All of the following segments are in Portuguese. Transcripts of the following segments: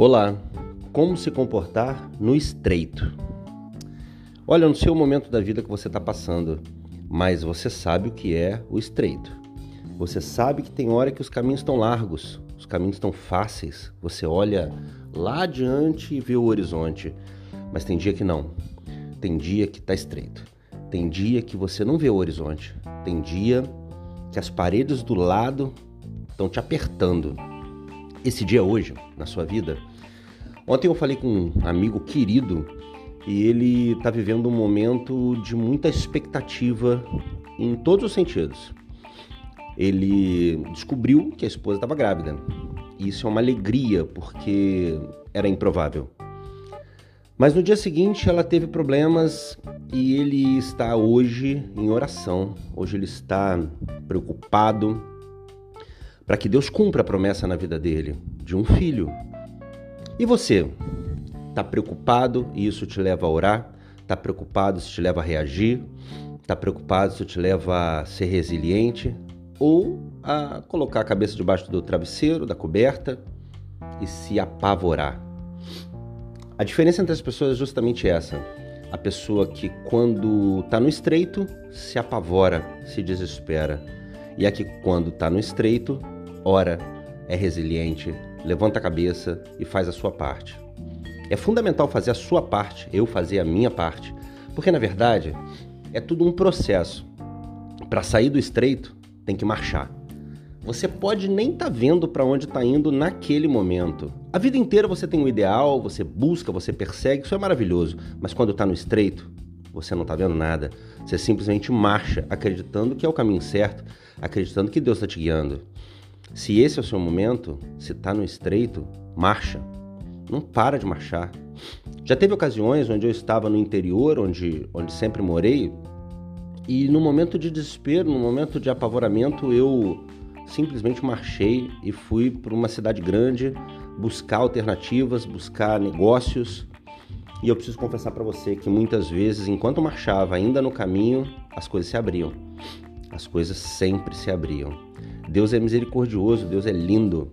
Olá, como se comportar no estreito? Olha, eu não sei o momento da vida que você está passando, mas você sabe o que é o estreito. Você sabe que tem hora que os caminhos estão largos, os caminhos estão fáceis. Você olha lá adiante e vê o horizonte, mas tem dia que não. Tem dia que está estreito. Tem dia que você não vê o horizonte. Tem dia que as paredes do lado estão te apertando esse dia hoje na sua vida. Ontem eu falei com um amigo querido e ele está vivendo um momento de muita expectativa em todos os sentidos. Ele descobriu que a esposa estava grávida. E isso é uma alegria porque era improvável. Mas no dia seguinte ela teve problemas e ele está hoje em oração. Hoje ele está preocupado, para que Deus cumpra a promessa na vida dele de um filho. E você? Está preocupado e isso te leva a orar? Está preocupado, isso te leva a reagir? Está preocupado, isso te leva a ser resiliente? Ou a colocar a cabeça debaixo do travesseiro, da coberta e se apavorar? A diferença entre as pessoas é justamente essa. A pessoa que, quando está no estreito, se apavora, se desespera. E a que, quando está no estreito, ora, é resiliente, levanta a cabeça e faz a sua parte. É fundamental fazer a sua parte, eu fazer a minha parte, porque na verdade é tudo um processo. Para sair do estreito, tem que marchar. Você pode nem estar tá vendo para onde está indo naquele momento. A vida inteira você tem um ideal, você busca, você persegue, isso é maravilhoso. Mas quando está no estreito, você não está vendo nada. Você simplesmente marcha, acreditando que é o caminho certo, acreditando que Deus está te guiando. Se esse é o seu momento, se está no estreito, marcha. Não para de marchar. Já teve ocasiões onde eu estava no interior, onde, onde sempre morei, e no momento de desespero, no momento de apavoramento, eu simplesmente marchei e fui para uma cidade grande buscar alternativas, buscar negócios. E eu preciso confessar para você que muitas vezes, enquanto marchava, ainda no caminho, as coisas se abriam. As coisas sempre se abriam. Deus é misericordioso, Deus é lindo.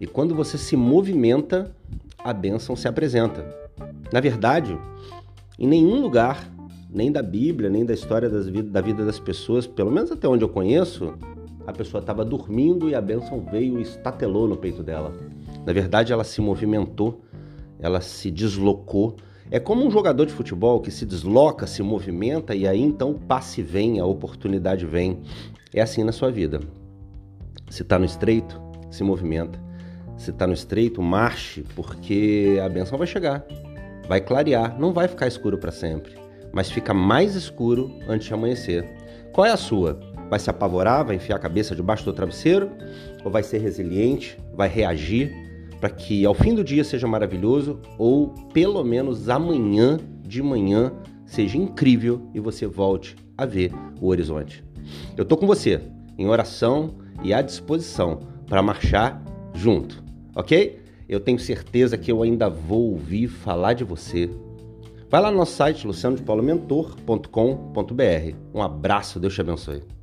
E quando você se movimenta, a bênção se apresenta. Na verdade, em nenhum lugar, nem da Bíblia, nem da história da vida das pessoas, pelo menos até onde eu conheço, a pessoa estava dormindo e a bênção veio e estatelou no peito dela. Na verdade, ela se movimentou, ela se deslocou. É como um jogador de futebol que se desloca, se movimenta e aí então o passe vem, a oportunidade vem. É assim na sua vida. Se está no estreito, se movimenta. Se está no estreito, marche, porque a benção vai chegar. Vai clarear, não vai ficar escuro para sempre, mas fica mais escuro antes de amanhecer. Qual é a sua? Vai se apavorar, vai enfiar a cabeça debaixo do travesseiro? Ou vai ser resiliente, vai reagir para que ao fim do dia seja maravilhoso ou pelo menos amanhã de manhã seja incrível e você volte a ver o horizonte? Eu tô com você em oração e à disposição para marchar junto, ok? Eu tenho certeza que eu ainda vou ouvir falar de você. Vai lá no nosso site lucianodepaulomentor.com.br. Um abraço, Deus te abençoe.